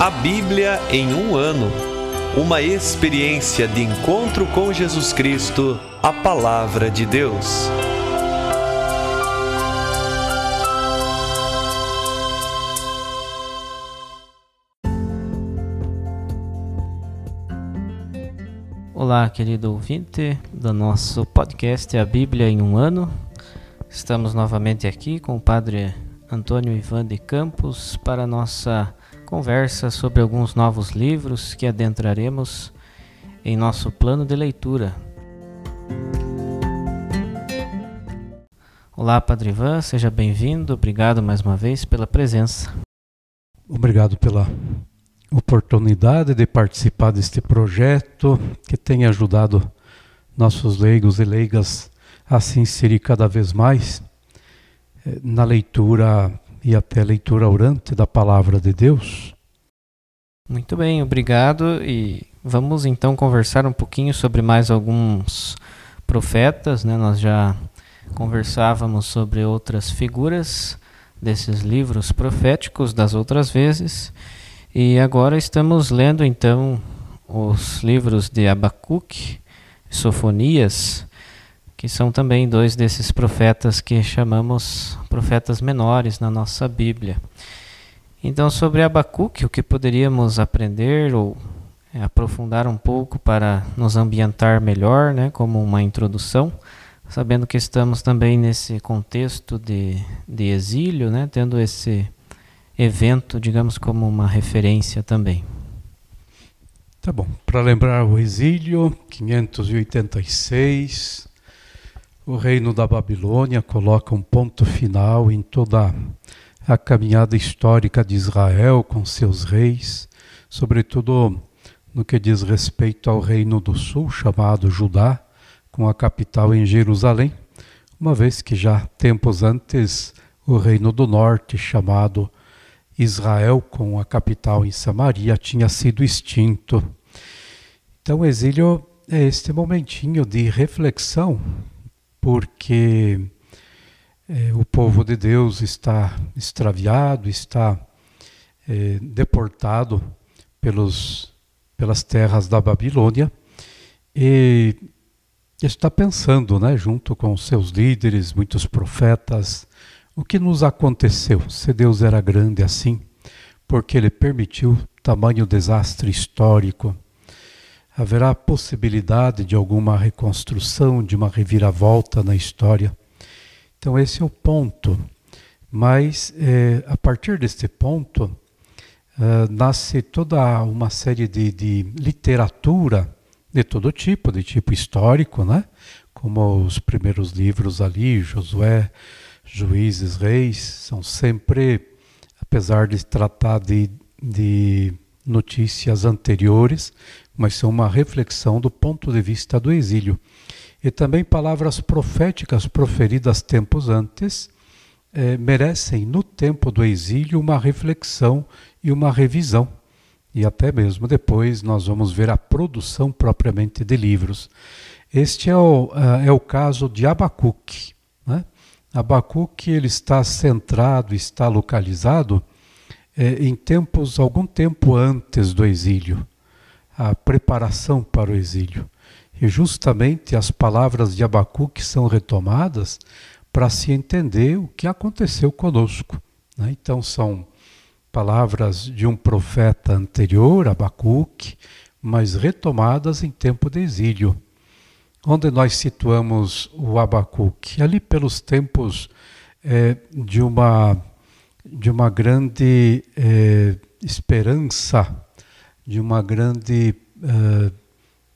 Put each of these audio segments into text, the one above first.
A Bíblia em um ano. Uma experiência de encontro com Jesus Cristo, a Palavra de Deus. Olá, querido ouvinte do nosso podcast A Bíblia em um ano. Estamos novamente aqui com o Padre Antônio Ivan de Campos para nossa conversa sobre alguns novos livros que adentraremos em nosso plano de leitura. Olá, Padre Ivan, seja bem-vindo. Obrigado mais uma vez pela presença. Obrigado pela oportunidade de participar deste projeto que tem ajudado nossos leigos e leigas a se inserir cada vez mais eh, na leitura e até leitura orante da palavra de Deus. Muito bem, obrigado. E vamos então conversar um pouquinho sobre mais alguns profetas. Né? Nós já conversávamos sobre outras figuras desses livros proféticos das outras vezes. E agora estamos lendo então os livros de Abacuque, Sofonias, que são também dois desses profetas que chamamos profetas menores na nossa Bíblia. Então, sobre Abacuque, o que poderíamos aprender ou é, aprofundar um pouco para nos ambientar melhor, né, como uma introdução, sabendo que estamos também nesse contexto de, de exílio, né, tendo esse evento, digamos, como uma referência também. Tá bom. Para lembrar o exílio, 586, o reino da Babilônia coloca um ponto final em toda a caminhada histórica de Israel com seus reis, sobretudo no que diz respeito ao reino do sul, chamado Judá, com a capital em Jerusalém, uma vez que já tempos antes o reino do norte, chamado Israel, com a capital em Samaria, tinha sido extinto. Então, o exílio é este momentinho de reflexão porque é, o povo de Deus está extraviado, está é, deportado pelos, pelas terras da Babilônia e está pensando, né, junto com seus líderes, muitos profetas, o que nos aconteceu, se Deus era grande assim, porque Ele permitiu tamanho desastre histórico haverá possibilidade de alguma reconstrução, de uma reviravolta na história. Então, esse é o ponto. Mas, é, a partir deste ponto, é, nasce toda uma série de, de literatura de todo tipo, de tipo histórico, né? como os primeiros livros ali, Josué, Juízes, Reis, são sempre, apesar de tratar de, de notícias anteriores, mas são uma reflexão do ponto de vista do exílio. E também palavras proféticas proferidas tempos antes eh, merecem, no tempo do exílio, uma reflexão e uma revisão. E até mesmo depois nós vamos ver a produção propriamente de livros. Este é o, uh, é o caso de Abacuque. Né? Abacuque ele está centrado, está localizado eh, em tempos, algum tempo antes do exílio a preparação para o exílio. E justamente as palavras de Abacuque são retomadas para se entender o que aconteceu conosco. Né? Então, são palavras de um profeta anterior, Abacuque, mas retomadas em tempo de exílio. Onde nós situamos o Abacuque? Ali pelos tempos é, de, uma, de uma grande é, esperança de uma grande uh,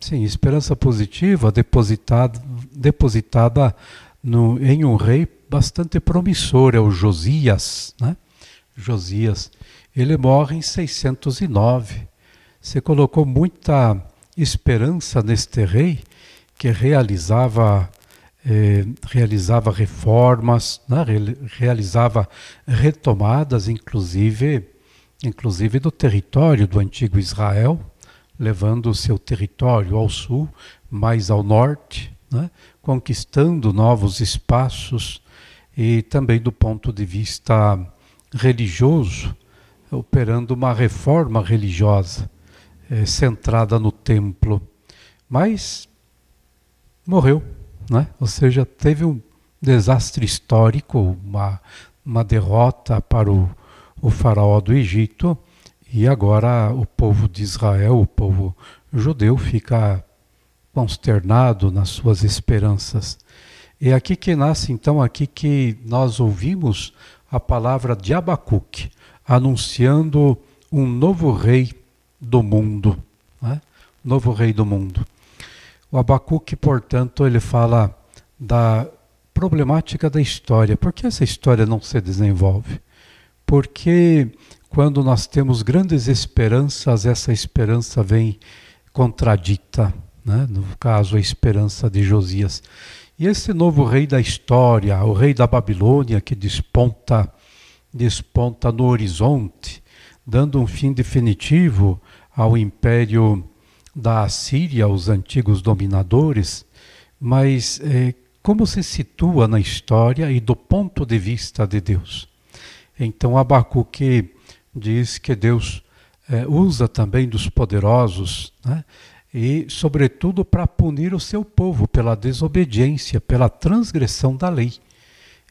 sim, esperança positiva depositada, depositada no, em um rei bastante promissor, é o Josias. Né? Josias. Ele morre em 609. Você colocou muita esperança neste rei que realizava eh, realizava reformas, né? realizava retomadas, inclusive inclusive do território do antigo Israel, levando o seu território ao sul, mais ao norte, né? conquistando novos espaços e também do ponto de vista religioso, operando uma reforma religiosa é, centrada no templo. Mas morreu, né? ou seja, teve um desastre histórico, uma, uma derrota para o, o faraó do Egito, e agora o povo de Israel, o povo judeu, fica consternado nas suas esperanças. É aqui que nasce, então, aqui que nós ouvimos a palavra de Abacuque, anunciando um novo rei do mundo. Né? Novo rei do mundo. O Abacuque, portanto, ele fala da problemática da história. Por que essa história não se desenvolve? Porque quando nós temos grandes esperanças, essa esperança vem contradita. Né? No caso, a esperança de Josias. E esse novo rei da história, o rei da Babilônia, que desponta, desponta no horizonte, dando um fim definitivo ao império da Assíria, os antigos dominadores, mas é, como se situa na história e do ponto de vista de Deus. Então Abacuque diz que Deus é, usa também dos poderosos, né? e, sobretudo, para punir o seu povo pela desobediência, pela transgressão da lei.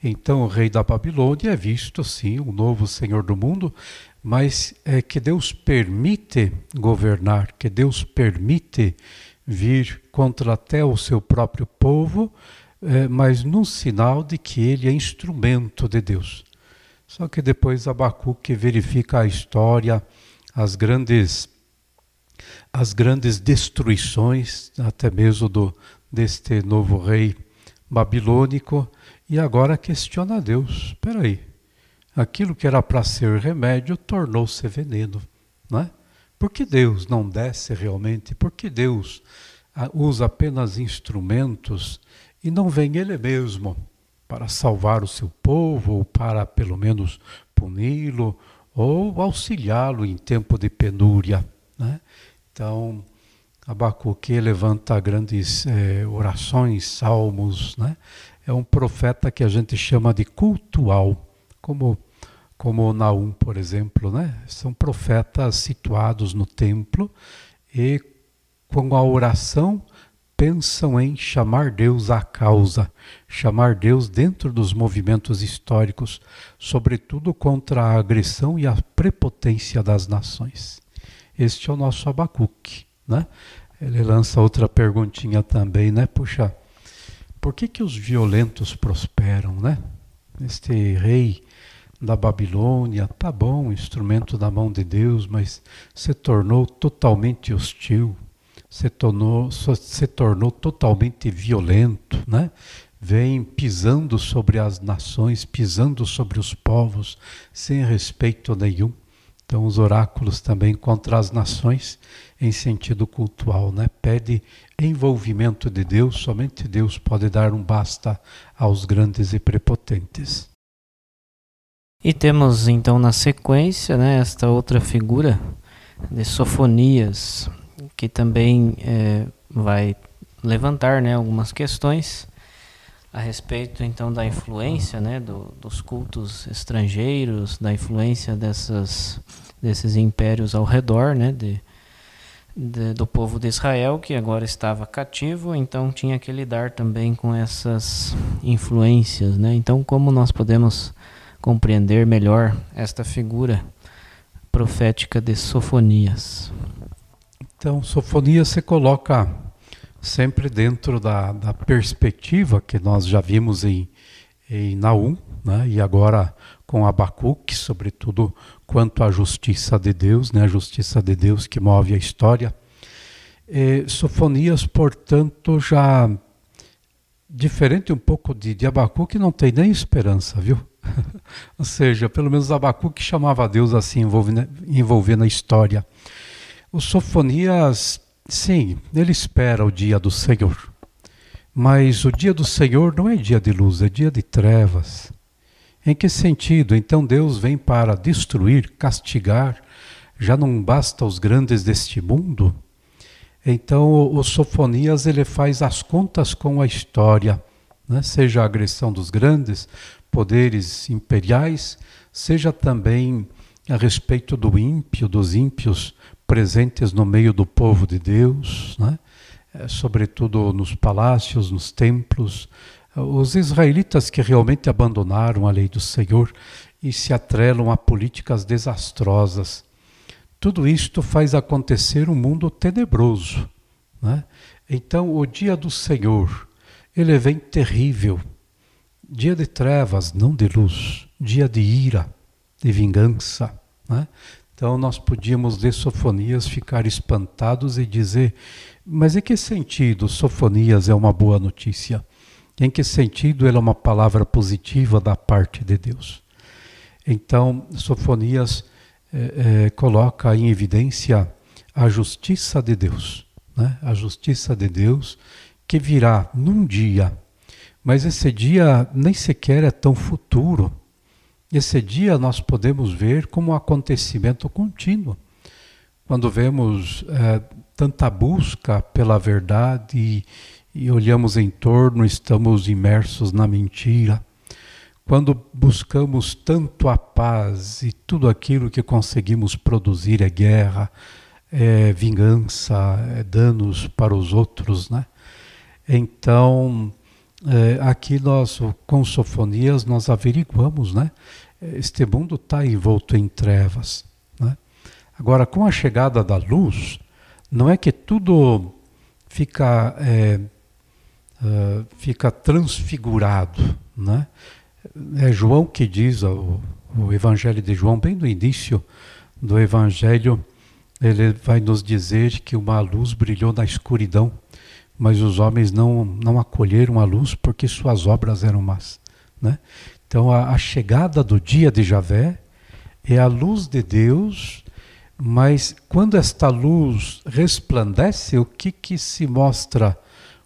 Então, o rei da Babilônia é visto, sim, o novo senhor do mundo, mas é que Deus permite governar, que Deus permite vir contra até o seu próprio povo, é, mas num sinal de que ele é instrumento de Deus. Só que depois Abacuque verifica a história, as grandes as grandes destruições, até mesmo do deste novo rei babilônico, e agora questiona Deus. Espera aí, aquilo que era para ser remédio tornou-se veneno, não é? Por que Deus não desce realmente? Por que Deus ah, usa apenas instrumentos e não vem Ele mesmo para salvar o seu povo, ou para pelo menos puni-lo, ou auxiliá-lo em tempo de penúria? Né? Então, Abacuque levanta grandes é, orações, salmos, né? É um profeta que a gente chama de cultual, como como Naum, por exemplo, né? São profetas situados no templo e com a oração pensam em chamar Deus à causa, chamar Deus dentro dos movimentos históricos, sobretudo contra a agressão e a prepotência das nações. Este é o nosso Abacuque, né? Ele lança outra perguntinha também, né? Puxa, por que que os violentos prosperam, né? Este rei da Babilônia, tá bom, instrumento da mão de Deus, mas se tornou totalmente hostil, se tornou, se tornou totalmente violento, né? Vem pisando sobre as nações, pisando sobre os povos, sem respeito nenhum. Então, os oráculos também contra as nações, em sentido cultual, né? pede envolvimento de Deus, somente Deus pode dar um basta aos grandes e prepotentes. E temos então na sequência né, esta outra figura de Sofonias, que também é, vai levantar né, algumas questões a respeito então da influência né, do, dos cultos estrangeiros, da influência dessas, desses impérios ao redor né, de, de, do povo de Israel, que agora estava cativo, então tinha que lidar também com essas influências. Né? Então, como nós podemos compreender melhor esta figura profética de Sofonias. Então, Sofonias se coloca sempre dentro da, da perspectiva que nós já vimos em, em Naum, né? e agora com Abacuque, sobretudo quanto à justiça de Deus, né? a justiça de Deus que move a história. E Sofonias, portanto, já diferente um pouco de, de Abacuque, não tem nem esperança, viu? Ou seja, pelo menos Abacuque chamava Deus assim, envolvendo, envolvendo a história. O Sofonias, sim, ele espera o dia do Senhor. Mas o dia do Senhor não é dia de luz, é dia de trevas. Em que sentido? Então Deus vem para destruir, castigar, já não basta os grandes deste mundo? Então o Sofonias ele faz as contas com a história, né? seja a agressão dos grandes, poderes imperiais, seja também a respeito do ímpio, dos ímpios presentes no meio do povo de Deus, né? É, sobretudo nos palácios, nos templos, os israelitas que realmente abandonaram a lei do Senhor e se atrelam a políticas desastrosas. Tudo isto faz acontecer um mundo tenebroso. Né? Então, o dia do Senhor, ele vem terrível. Dia de trevas, não de luz. Dia de ira, de vingança. Né? Então nós podíamos ler Sofonias, ficar espantados e dizer: mas em que sentido Sofonias é uma boa notícia? Em que sentido ela é uma palavra positiva da parte de Deus? Então, Sofonias é, é, coloca em evidência a justiça de Deus, né? a justiça de Deus que virá num dia, mas esse dia nem sequer é tão futuro esse dia nós podemos ver como um acontecimento contínuo. Quando vemos é, tanta busca pela verdade e, e olhamos em torno, estamos imersos na mentira. Quando buscamos tanto a paz e tudo aquilo que conseguimos produzir é guerra, é vingança, é danos para os outros, né? Então, é, aqui nós, com sofonias, nós averiguamos, né? Este mundo está envolto em trevas. Né? Agora, com a chegada da luz, não é que tudo fica, é, uh, fica transfigurado. Né? É João que diz, o, o Evangelho de João, bem no início do Evangelho, ele vai nos dizer que uma luz brilhou na escuridão mas os homens não, não acolheram a luz porque suas obras eram más. Né? Então a, a chegada do dia de Javé é a luz de Deus, mas quando esta luz resplandece, o que, que se mostra?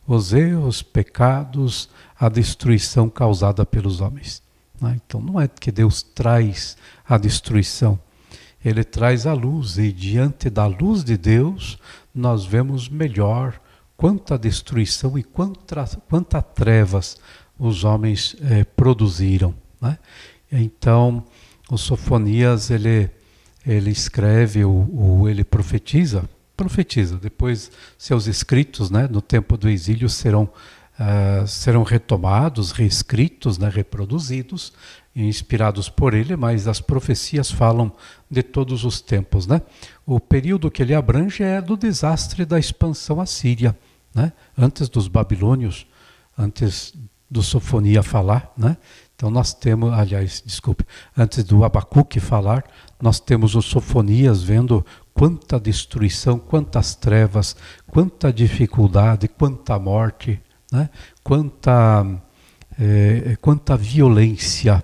Os erros, pecados, a destruição causada pelos homens. Né? Então não é que Deus traz a destruição, ele traz a luz, e diante da luz de Deus, nós vemos melhor quanta destruição e quanta, quanta trevas os homens eh, produziram. Né? Então, o Sofonias ele, ele escreve, ou, ele profetiza, profetiza. Depois, seus escritos, né, no tempo do exílio, serão, uh, serão retomados, reescritos, né, reproduzidos, inspirados por ele, mas as profecias falam de todos os tempos. Né? O período que ele abrange é do desastre da expansão assíria né? antes dos babilônios, antes do Sofonia falar, né? Então nós temos, aliás, desculpe, antes do Abacuque falar, nós temos os Sofonias vendo quanta destruição, quantas trevas, quanta dificuldade, quanta morte, né? quanta, é, quanta violência.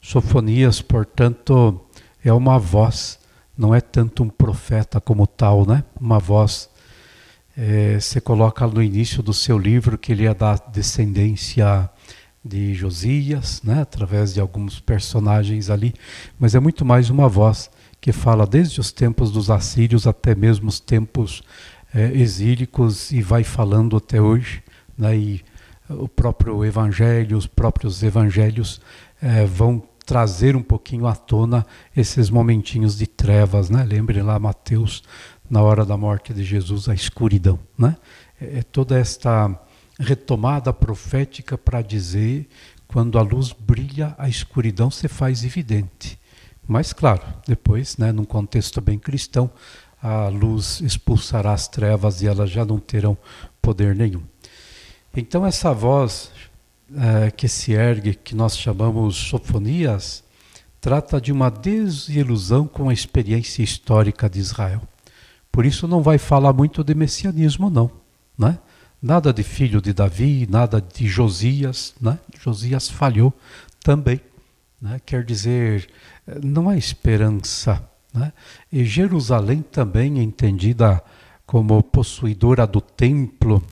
Sofonias, portanto, é uma voz, não é tanto um profeta como tal, né? Uma voz é, você coloca no início do seu livro que ele é da descendência de Josias, né, através de alguns personagens ali, mas é muito mais uma voz que fala desde os tempos dos assírios até mesmo os tempos é, exílicos e vai falando até hoje. Né, e o próprio evangelho, os próprios evangelhos é, vão trazer um pouquinho à tona esses momentinhos de trevas. Né? Lembrem lá Mateus na hora da morte de Jesus, a escuridão. Né? É, é toda esta retomada profética para dizer quando a luz brilha, a escuridão se faz evidente. Mas, claro, depois, né, num contexto bem cristão, a luz expulsará as trevas e elas já não terão poder nenhum. Então, essa voz é, que se ergue, que nós chamamos sofonias, trata de uma desilusão com a experiência histórica de Israel. Por isso não vai falar muito de messianismo, não. Né? Nada de filho de Davi, nada de Josias. Né? Josias falhou também. Né? Quer dizer, não há esperança. Né? E Jerusalém também entendida como possuidora do templo,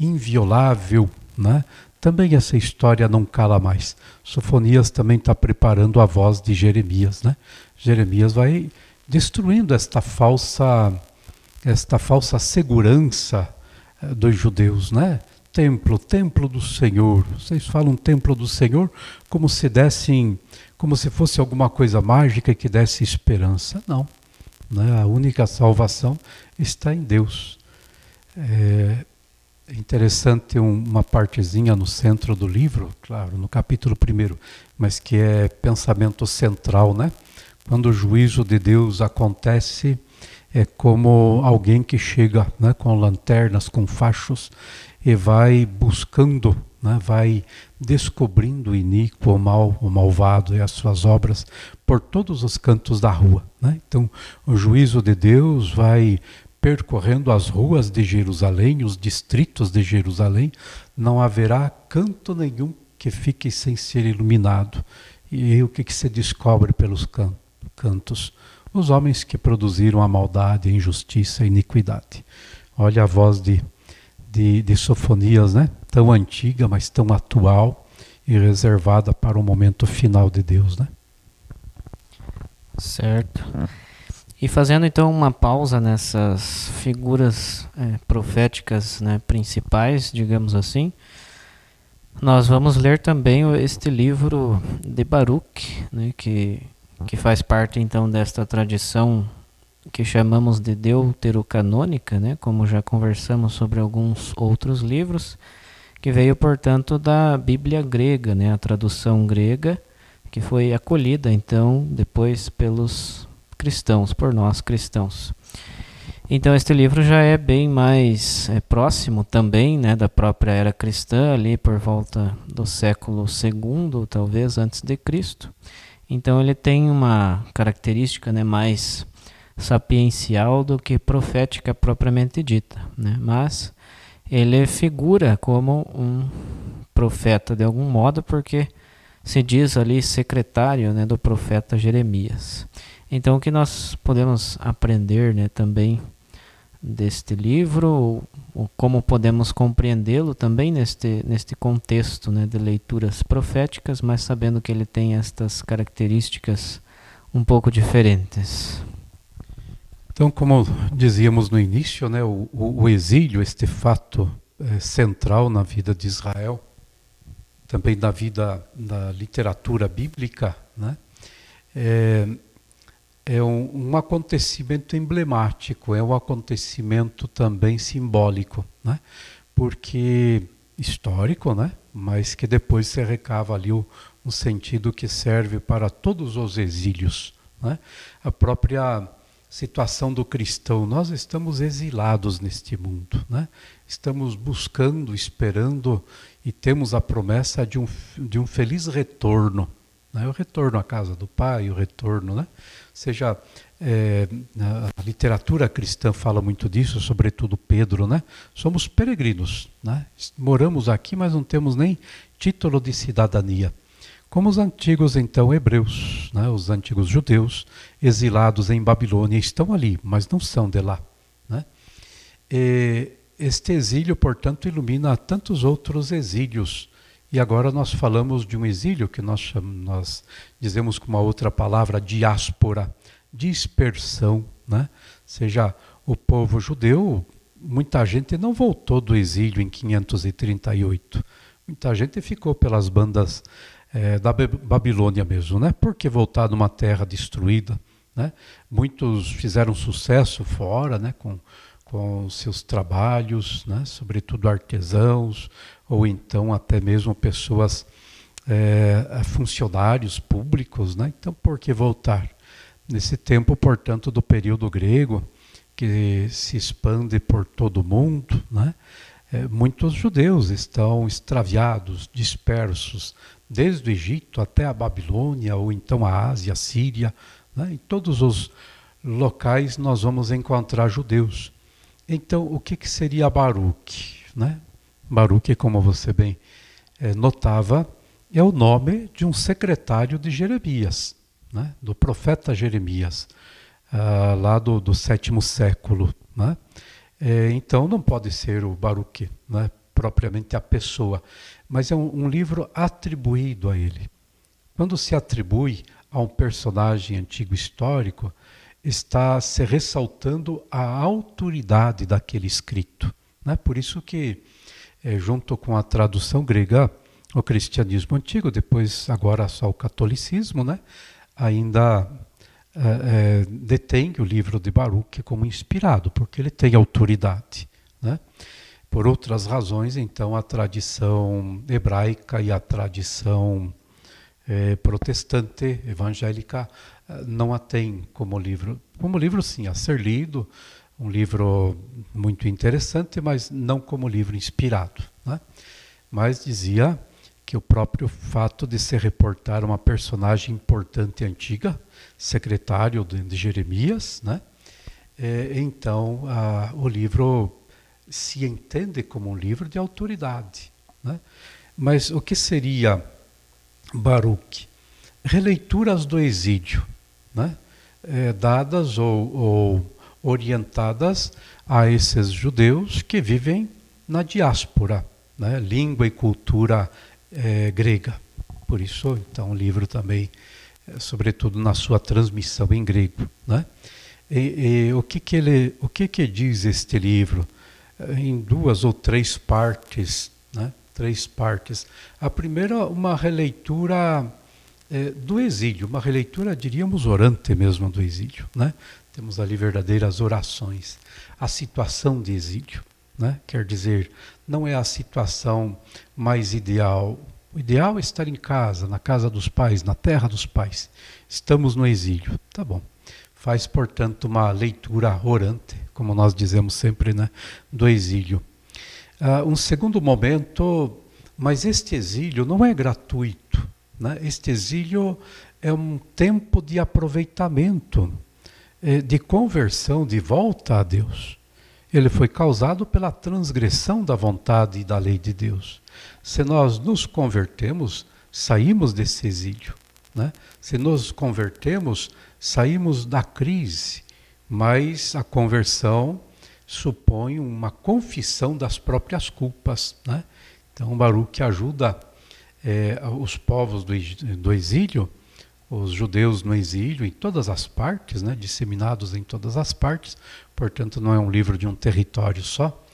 inviolável. Né? Também essa história não cala mais. Sofonias também está preparando a voz de Jeremias. Né? Jeremias vai destruindo esta falsa esta falsa segurança eh, dos judeus, né? templo, templo do Senhor. Vocês falam templo do Senhor como se dessem, como se fosse alguma coisa mágica que desse esperança. Não. Né? A única salvação está em Deus. É interessante uma partezinha no centro do livro, claro, no capítulo primeiro, mas que é pensamento central, né? Quando o juízo de Deus acontece, é como alguém que chega né, com lanternas, com fachos e vai buscando, né, vai descobrindo o iníquo, o mal, o malvado e as suas obras por todos os cantos da rua. Né? Então, o juízo de Deus vai percorrendo as ruas de Jerusalém, os distritos de Jerusalém, não haverá canto nenhum que fique sem ser iluminado. E o que, que se descobre pelos can cantos? Os homens que produziram a maldade, a injustiça, a iniquidade. Olha a voz de, de, de Sofonias, né? tão antiga, mas tão atual e reservada para o momento final de Deus. Né? Certo. E fazendo então uma pausa nessas figuras é, proféticas né, principais, digamos assim, nós vamos ler também este livro de Baruch, né, que, que faz parte então desta tradição que chamamos de deuterocanônica, né, como já conversamos sobre alguns outros livros, que veio portanto da Bíblia grega, né, a tradução grega, que foi acolhida então depois pelos cristãos, por nós cristãos. Então este livro já é bem mais é, próximo também né, da própria era cristã, ali por volta do século II, talvez antes de Cristo. Então ele tem uma característica né, mais sapiencial do que profética propriamente dita. Né? Mas ele figura como um profeta de algum modo, porque se diz ali secretário né, do profeta Jeremias. Então, o que nós podemos aprender né, também deste livro, como podemos compreendê-lo também neste, neste contexto né, de leituras proféticas, mas sabendo que ele tem estas características um pouco diferentes. Então, como dizíamos no início, né, o, o exílio, este fato é, central na vida de Israel, também na vida da literatura bíblica, né, é, é um, um, acontecimento emblemático, é um acontecimento também simbólico, né? porque histórico, né? mas que depois se recava ali o, um sentido que serve para todos os exílios. Né? A própria situação do cristão, nós estamos exilados neste mundo, né? estamos buscando, esperando e temos a promessa de um, de um feliz retorno. Né? O retorno à casa do Pai, o retorno, né? seja é, a literatura cristã fala muito disso, sobretudo Pedro, né? Somos peregrinos, né? Moramos aqui, mas não temos nem título de cidadania. Como os antigos então hebreus, né? Os antigos judeus exilados em Babilônia estão ali, mas não são de lá, né? E este exílio, portanto, ilumina tantos outros exílios. E agora nós falamos de um exílio que nós, chamamos, nós dizemos com uma outra palavra, diáspora, dispersão, né? seja o povo judeu, muita gente não voltou do exílio em 538. Muita gente ficou pelas bandas é, da Babilônia mesmo, né? Porque voltar numa terra destruída, né? Muitos fizeram sucesso fora, né? Com com seus trabalhos, né? Sobretudo artesãos ou então até mesmo pessoas é, funcionários públicos, né? Então, por que voltar? Nesse tempo, portanto, do período grego, que se expande por todo o mundo, né? É, muitos judeus estão extraviados, dispersos, desde o Egito até a Babilônia, ou então a Ásia, a Síria. Né? Em todos os locais nós vamos encontrar judeus. Então, o que, que seria Baruch? Né? Baruch, como você bem é, notava, é o nome de um secretário de Jeremias, né? do profeta Jeremias, uh, lá do, do sétimo século. Né? É, então não pode ser o Baruch, né? propriamente a pessoa, mas é um, um livro atribuído a ele. Quando se atribui a um personagem antigo histórico, está se ressaltando a autoridade daquele escrito. Né? Por isso que é, junto com a tradução grega, o cristianismo antigo, depois agora só o catolicismo, né? ainda é, é, detém o livro de Baruch como inspirado, porque ele tem autoridade. Né? Por outras razões, então, a tradição hebraica e a tradição é, protestante, evangélica, não a tem como livro. Como livro, sim, a ser lido, um livro muito interessante, mas não como livro inspirado. Né? Mas dizia que o próprio fato de se reportar uma personagem importante antiga, secretário de, Jeremias, né? É, então a, o livro se entende como um livro de autoridade. Né? Mas o que seria Baruch? Releituras do exílio, né? É, dadas ou, ou orientadas a esses judeus que vivem na diáspora, né? língua e cultura é, grega. Por isso, então, o livro também, é, sobretudo na sua transmissão em grego. Né? E, e, o que que ele, o que que diz este livro? em duas ou três partes, né? três partes. A primeira, uma releitura é, do exílio, uma releitura, diríamos, orante mesmo do exílio. Né? Temos ali verdadeiras orações. A situação de exílio, né? quer dizer, não é a situação mais ideal. O ideal é estar em casa, na casa dos pais, na terra dos pais. Estamos no exílio. Tá bom. Faz, portanto, uma leitura orante, como nós dizemos sempre, né, do exílio. Uh, um segundo momento, mas este exílio não é gratuito. Né? Este exílio é um tempo de aproveitamento, de conversão, de volta a Deus. Ele foi causado pela transgressão da vontade e da lei de Deus. Se nós nos convertemos, saímos desse exílio. Né? Se nos convertemos, saímos da crise mas a conversão supõe uma confissão das próprias culpas. Né? Então, Baruch ajuda é, os povos do, do, exílio, os judeus no exílio, em todas as partes, né? disseminados em todas as partes, portanto, não é um livro de um território só,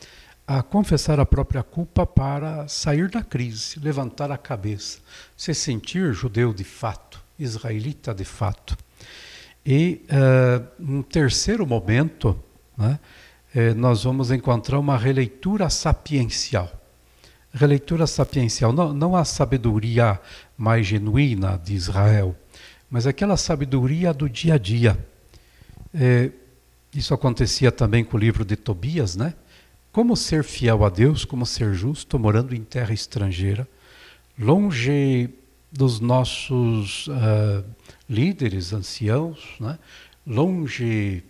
a confessar a própria culpa para sair da crise, levantar a cabeça, se sentir judeu de fato, israelita de fato. E uh, um terceiro momento, né, eh, nós vamos encontrar uma releitura sapiencial. Releitura sapiencial, não, não a sabedoria mais genuína de Israel, mas aquela sabedoria do dia a dia. É, isso acontecia também com o livro de Tobias, né? Como ser fiel a Deus, como ser justo, morando em terra estrangeira, longe dos nossos uh, líderes, anciãos, né? longe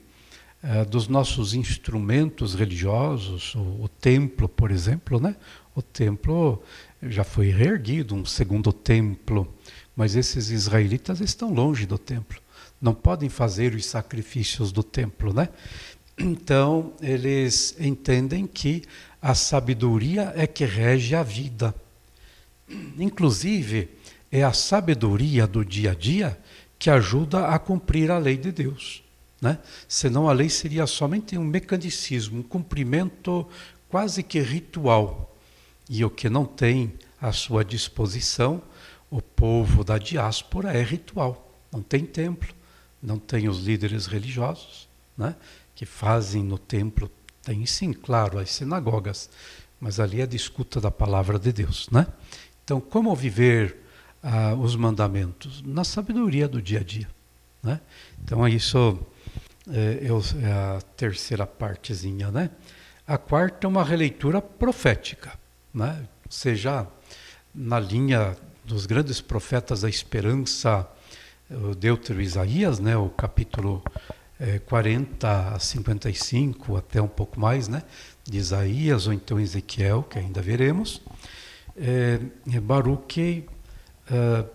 uh, dos nossos instrumentos religiosos, o, o, templo, por exemplo, né? O templo já foi reerguido, um segundo templo, mas esses israelitas estão longe do templo, não podem fazer os sacrifícios do templo, né? Então eles entendem que a sabedoria é que rege a vida. Inclusive, é a sabedoria do dia a dia que ajuda a cumprir a lei de Deus. Né? Senão a lei seria somente um mecanicismo, um cumprimento quase que ritual. E o que não tem à sua disposição o povo da diáspora é ritual. Não tem templo, não tem os líderes religiosos né? que fazem no templo. Tem sim, claro, as sinagogas, mas ali é a discuta da palavra de Deus. Né? Então, como viver ah, os mandamentos? Na sabedoria do dia a dia. Né? Então, isso é, é, a terceira partezinha. Né? A quarta é uma releitura profética, né? seja, na linha dos grandes profetas da esperança, o Deutero Isaías, né? o capítulo é, 40 a 55, até um pouco mais, né? de Isaías, ou então Ezequiel, que ainda veremos. É, Baruch uh,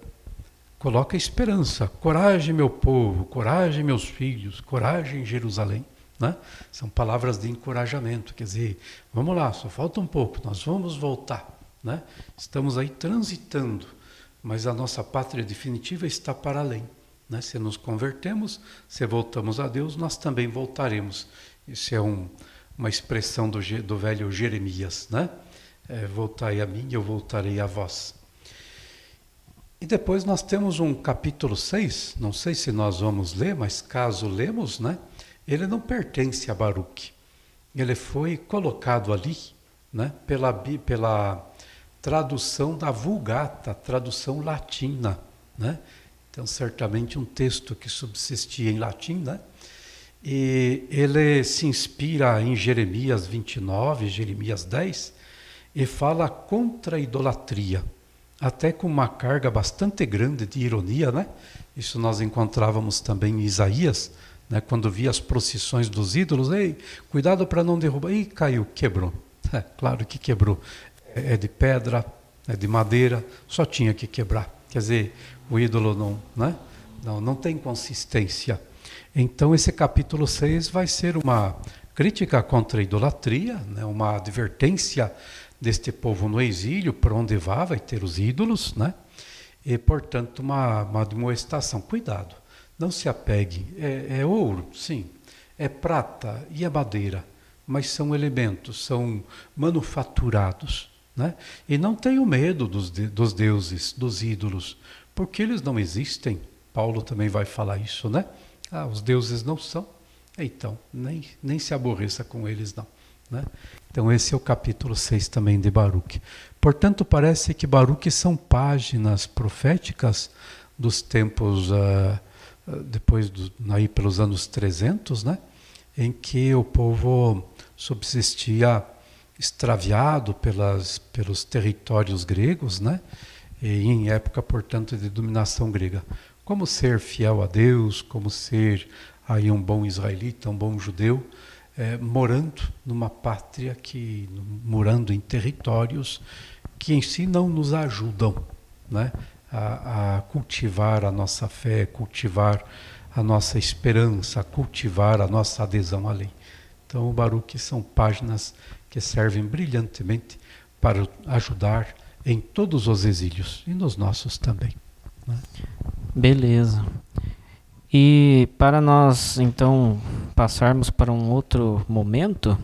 coloca esperança. Coragem, meu povo, coragem, meus filhos, coragem, Jerusalém. Né? São palavras de encorajamento, quer dizer, vamos lá, só falta um pouco, nós vamos voltar. Né? Estamos aí transitando, mas a nossa pátria definitiva está para além. Né? Se nos convertemos, se voltamos a Deus, nós também voltaremos. Isso é um, uma expressão do, do velho Jeremias. Né? É, voltai a mim, eu voltarei a vós. E depois nós temos um capítulo 6, não sei se nós vamos ler, mas caso lemos, né? Ele não pertence a Baruch. Ele foi colocado ali, né, pela, pela tradução da Vulgata, tradução latina, né? Então, certamente um texto que subsistia em latim, né? E ele se inspira em Jeremias 29, Jeremias 10, e fala contra a idolatria, até com uma carga bastante grande de ironia, né? Isso nós encontrávamos também em Isaías, né? quando via as procissões dos ídolos, ei, cuidado para não derrubar, e caiu, quebrou. É, claro que quebrou. É, é de pedra, é de madeira, só tinha que quebrar. Quer dizer, o ídolo não, né? não, não tem consistência. Então, esse capítulo 6 vai ser uma crítica contra a idolatria, né? uma advertência deste povo no exílio, por onde vá, vai ter os ídolos, né? e, portanto, uma, uma demonstração. Cuidado, não se apegue. É, é ouro, sim, é prata e é madeira, mas são elementos, são manufaturados. Né? E não tenho medo dos, de, dos deuses, dos ídolos, porque eles não existem. Paulo também vai falar isso, né? Ah, os deuses não são. Então, nem, nem se aborreça com eles, não. Né? Então, esse é o capítulo 6 também de Baruch. Portanto, parece que Baruch são páginas proféticas dos tempos, uh, depois, do, aí pelos anos 300, né? em que o povo subsistia extraviado pelas, pelos territórios gregos, né? em época, portanto, de dominação grega. Como ser fiel a Deus, como ser aí um bom israelita, um bom judeu, é, morando numa pátria que, morando em territórios que em si não nos ajudam né, a, a cultivar a nossa fé, cultivar a nossa esperança, cultivar a nossa adesão à lei. Então, o Baruch são páginas que servem brilhantemente para ajudar em todos os exílios e nos nossos também. Né? Beleza. E para nós então passarmos para um outro momento,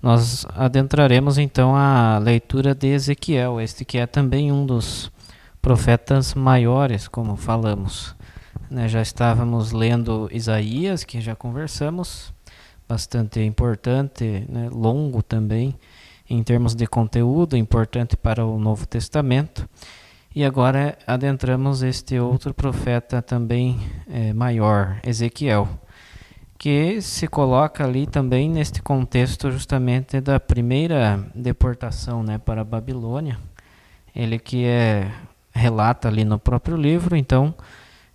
nós adentraremos então a leitura de Ezequiel, este que é também um dos profetas maiores, como falamos. Né, já estávamos lendo Isaías, que já conversamos, bastante importante, né, longo também, em termos de conteúdo, importante para o Novo Testamento. E agora adentramos este outro profeta também é, maior, Ezequiel, que se coloca ali também neste contexto justamente da primeira deportação né, para a Babilônia. Ele que é, relata ali no próprio livro, então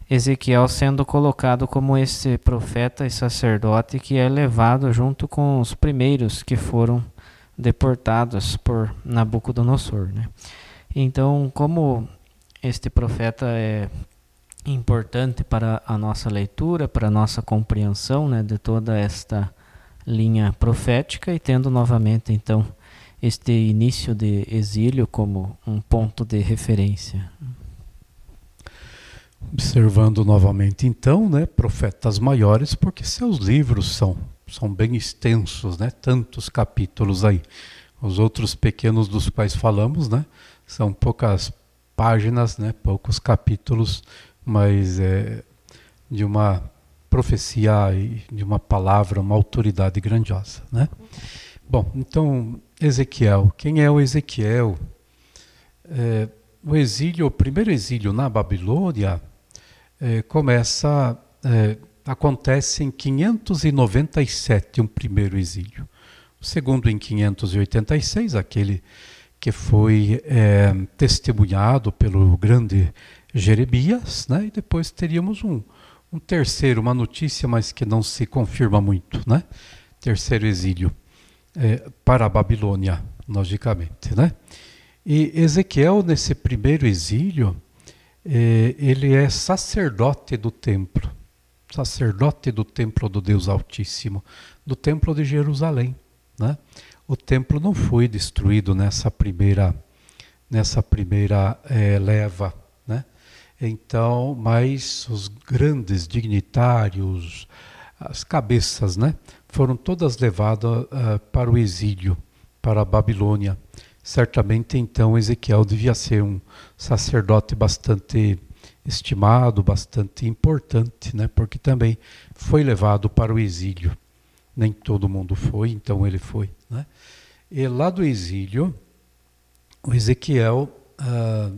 Ezequiel sendo colocado como esse profeta e sacerdote que é levado junto com os primeiros que foram deportados por Nabucodonosor. Né? Então, como este profeta é importante para a nossa leitura, para a nossa compreensão né, de toda esta linha profética e tendo novamente então este início de exílio como um ponto de referência. Observando novamente então, né, profetas maiores, porque seus livros são são bem extensos, né, tantos capítulos aí. Os outros pequenos dos quais falamos, né, são poucas páginas, né, poucos capítulos, mas é de uma profecia de uma palavra, uma autoridade grandiosa, né? Bom, então Ezequiel, quem é o Ezequiel? É, o exílio, o primeiro exílio na Babilônia é, começa, é, acontece em 597, um primeiro exílio. O segundo em 586, aquele que foi é, testemunhado pelo grande Jeremias, né? e depois teríamos um, um terceiro, uma notícia, mas que não se confirma muito, né? terceiro exílio é, para a Babilônia, logicamente. Né? E Ezequiel, nesse primeiro exílio, é, ele é sacerdote do templo, sacerdote do templo do Deus Altíssimo, do templo de Jerusalém. Né? o templo não foi destruído nessa primeira nessa primeira é, leva, né? Então, mas os grandes dignitários, as cabeças, né, foram todas levadas uh, para o exílio, para a Babilônia, certamente então Ezequiel devia ser um sacerdote bastante estimado, bastante importante, né? porque também foi levado para o exílio. Nem todo mundo foi, então ele foi. Né? E lá do exílio, o Ezequiel ah,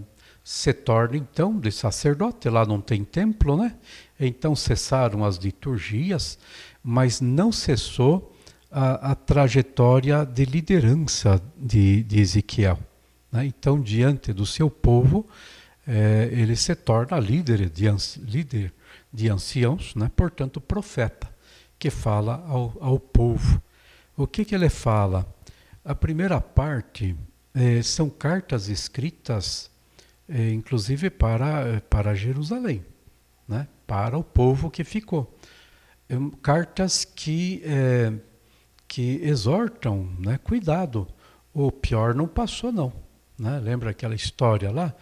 se torna então de sacerdote, lá não tem templo, né? Então cessaram as liturgias, mas não cessou a, a trajetória de liderança de, de Ezequiel. Né? Então, diante do seu povo, é, ele se torna líder de, líder de anciãos, né? portanto, profeta, que fala ao, ao povo. O que, que ele fala? A primeira parte é, são cartas escritas, é, inclusive para, para Jerusalém, né? para o povo que ficou. É, cartas que, é, que exortam, né? cuidado, o pior não passou não. Né? Lembra aquela história lá?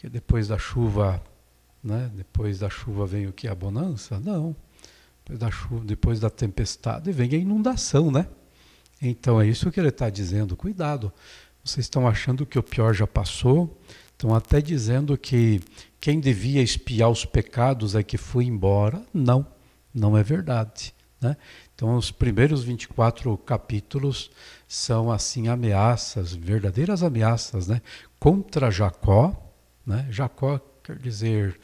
que depois da chuva, né, depois da chuva vem o que? A bonança? Não. Depois da chuva, depois da tempestade vem a inundação, né? Então é isso que ele está dizendo. Cuidado. Vocês estão achando que o pior já passou? Estão até dizendo que quem devia espiar os pecados é que foi embora. Não, não é verdade. Né? Então, os primeiros 24 capítulos são assim ameaças, verdadeiras ameaças, né? contra Jacó, né? Jacó quer dizer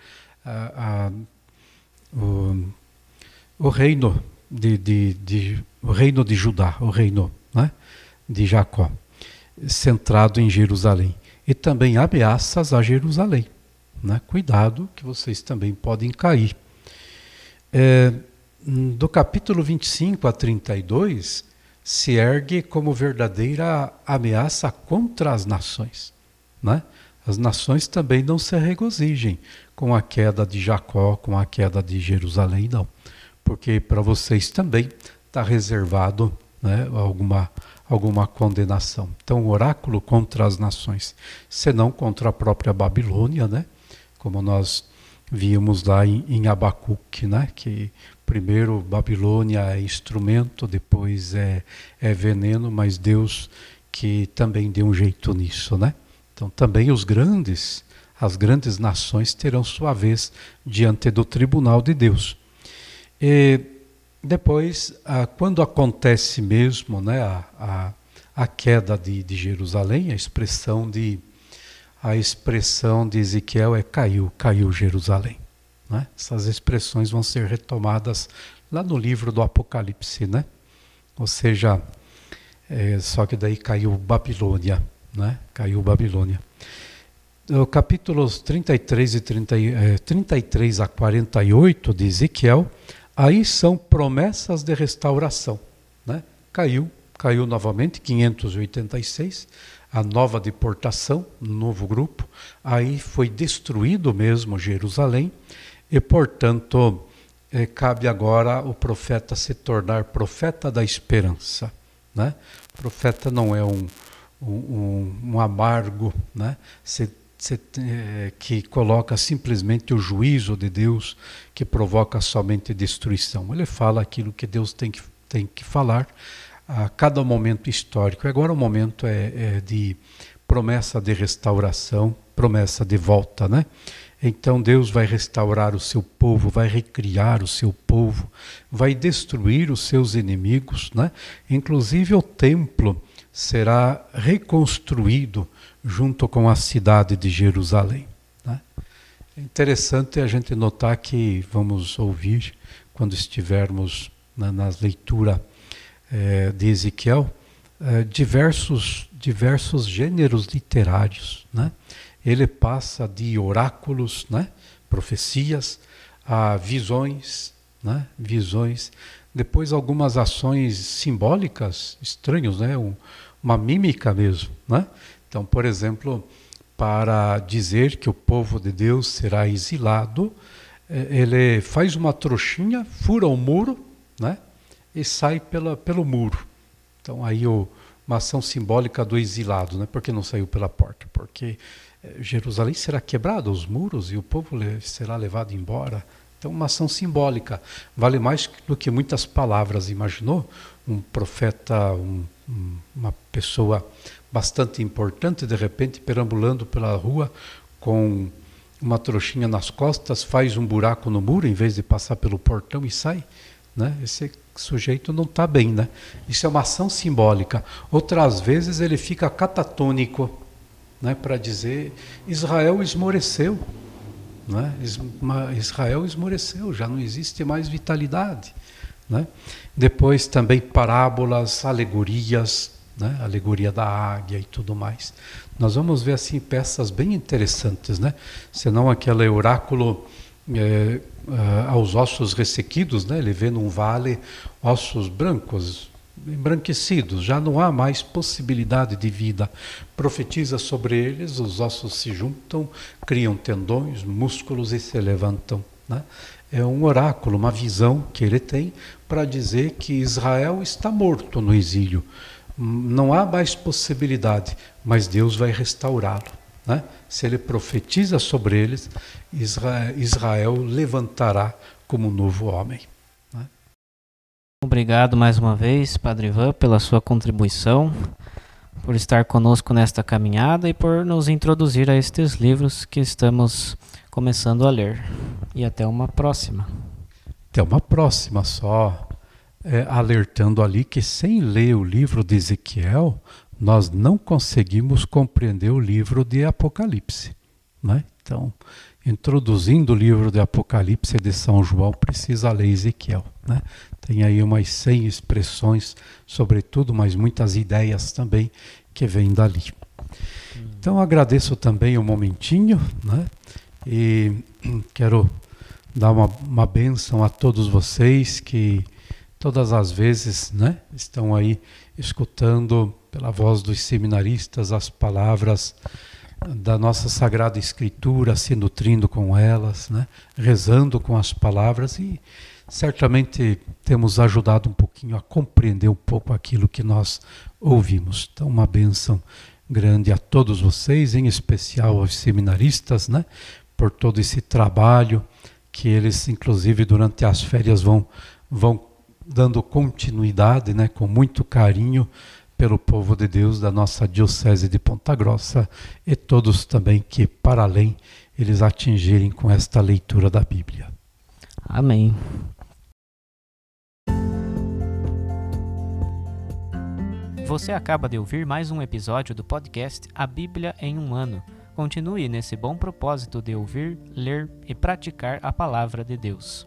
a, a, o, o, reino de, de, de, o reino de Judá, o reino né? de Jacó, centrado em Jerusalém. E também ameaças a Jerusalém. Né? Cuidado que vocês também podem cair. É, do capítulo 25 a 32, se ergue como verdadeira ameaça contra as nações. Né? as nações também não se regozijem com a queda de Jacó, com a queda de Jerusalém, não. Porque para vocês também está reservado né, alguma, alguma condenação. Então, oráculo contra as nações, senão contra a própria Babilônia, né? como nós víamos lá em, em Abacuque, né? que primeiro Babilônia é instrumento, depois é, é veneno, mas Deus que também deu um jeito nisso, né? Então também os grandes, as grandes nações terão sua vez diante do tribunal de Deus. E depois, ah, quando acontece mesmo né, a, a, a queda de, de Jerusalém, a expressão de a expressão de Ezequiel é caiu, caiu Jerusalém. Né? Essas expressões vão ser retomadas lá no livro do Apocalipse, né? Ou seja, é, só que daí caiu Babilônia né? caiu Babilônia. O capítulos 33 e 30, eh, 33 a 48 de Ezequiel, aí são promessas de restauração. Né? Caiu, caiu novamente, 586, a nova deportação, novo grupo, aí foi destruído mesmo Jerusalém, e portanto eh, cabe agora o profeta se tornar profeta da esperança. Né? O profeta não é um, um, um amargo, né? Cê, cê, é, que coloca simplesmente o juízo de Deus que provoca somente destruição. Ele fala aquilo que Deus tem que, tem que falar a cada momento histórico. Agora o momento é, é de promessa de restauração, promessa de volta, né? Então Deus vai restaurar o seu povo, vai recriar o seu povo, vai destruir os seus inimigos, né? Inclusive o templo será reconstruído junto com a cidade de Jerusalém. Né? É interessante a gente notar que vamos ouvir, quando estivermos na, na leitura é, de Ezequiel, é, diversos, diversos gêneros literários. Né? Ele passa de oráculos, né? profecias, a visões, né? visões, depois algumas ações simbólicas, estranhos, né? Um, uma mímica mesmo. Né? Então, por exemplo, para dizer que o povo de Deus será exilado, eh, ele faz uma trouxinha, fura o muro né? E sai pela, pelo muro. Então, aí o, uma ação simbólica do exilado, né? porque não saiu pela porta? Porque eh, Jerusalém será quebrada, os muros, e o povo será levado embora. Então, uma ação simbólica vale mais do que muitas palavras. Imaginou um profeta, um uma pessoa bastante importante, de repente perambulando pela rua com uma trouxinha nas costas, faz um buraco no muro em vez de passar pelo portão e sai, né? Esse sujeito não está bem, né? Isso é uma ação simbólica. Outras vezes ele fica catatônico, né? Para dizer Israel esmoreceu, né? Israel esmoreceu, já não existe mais vitalidade, né? Depois também parábolas, alegorias, né? alegoria da águia e tudo mais. Nós vamos ver assim peças bem interessantes, né? Senão aquele oráculo é, uh, aos ossos ressequidos, né? ele vê num vale ossos brancos, embranquecidos, já não há mais possibilidade de vida. Profetiza sobre eles, os ossos se juntam, criam tendões, músculos e se levantam. Né? É um oráculo, uma visão que ele tem para dizer que Israel está morto no exílio. Não há mais possibilidade, mas Deus vai restaurá-lo. Né? Se ele profetiza sobre eles, Israel, levantará como novo homem. Né? Obrigado mais uma vez, Padre Ivan, pela sua contribuição, por estar conosco nesta caminhada e por nos introduzir a estes livros que estamos começando a ler. E até uma próxima. Até uma próxima, só é, alertando ali que sem ler o livro de Ezequiel, nós não conseguimos compreender o livro de Apocalipse. Né? Então, introduzindo o livro de Apocalipse de São João, precisa ler Ezequiel. Né? Tem aí umas 100 expressões, sobretudo, mas muitas ideias também que vêm dali. Então, agradeço também um momentinho né? e quero dar uma, uma bênção a todos vocês que todas as vezes né, estão aí escutando pela voz dos seminaristas as palavras da nossa Sagrada Escritura, se nutrindo com elas, né? rezando com as palavras e certamente temos ajudado um pouquinho a compreender um pouco aquilo que nós ouvimos. Então, uma bênção grande a todos vocês, em especial aos seminaristas, né? por todo esse trabalho que eles, inclusive, durante as férias vão, vão dando continuidade, né? com muito carinho pelo povo de Deus da nossa Diocese de Ponta Grossa e todos também que, para além, eles atingirem com esta leitura da Bíblia. Amém. Você acaba de ouvir mais um episódio do podcast A Bíblia em um Ano. Continue nesse bom propósito de ouvir, ler e praticar a palavra de Deus.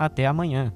Até amanhã!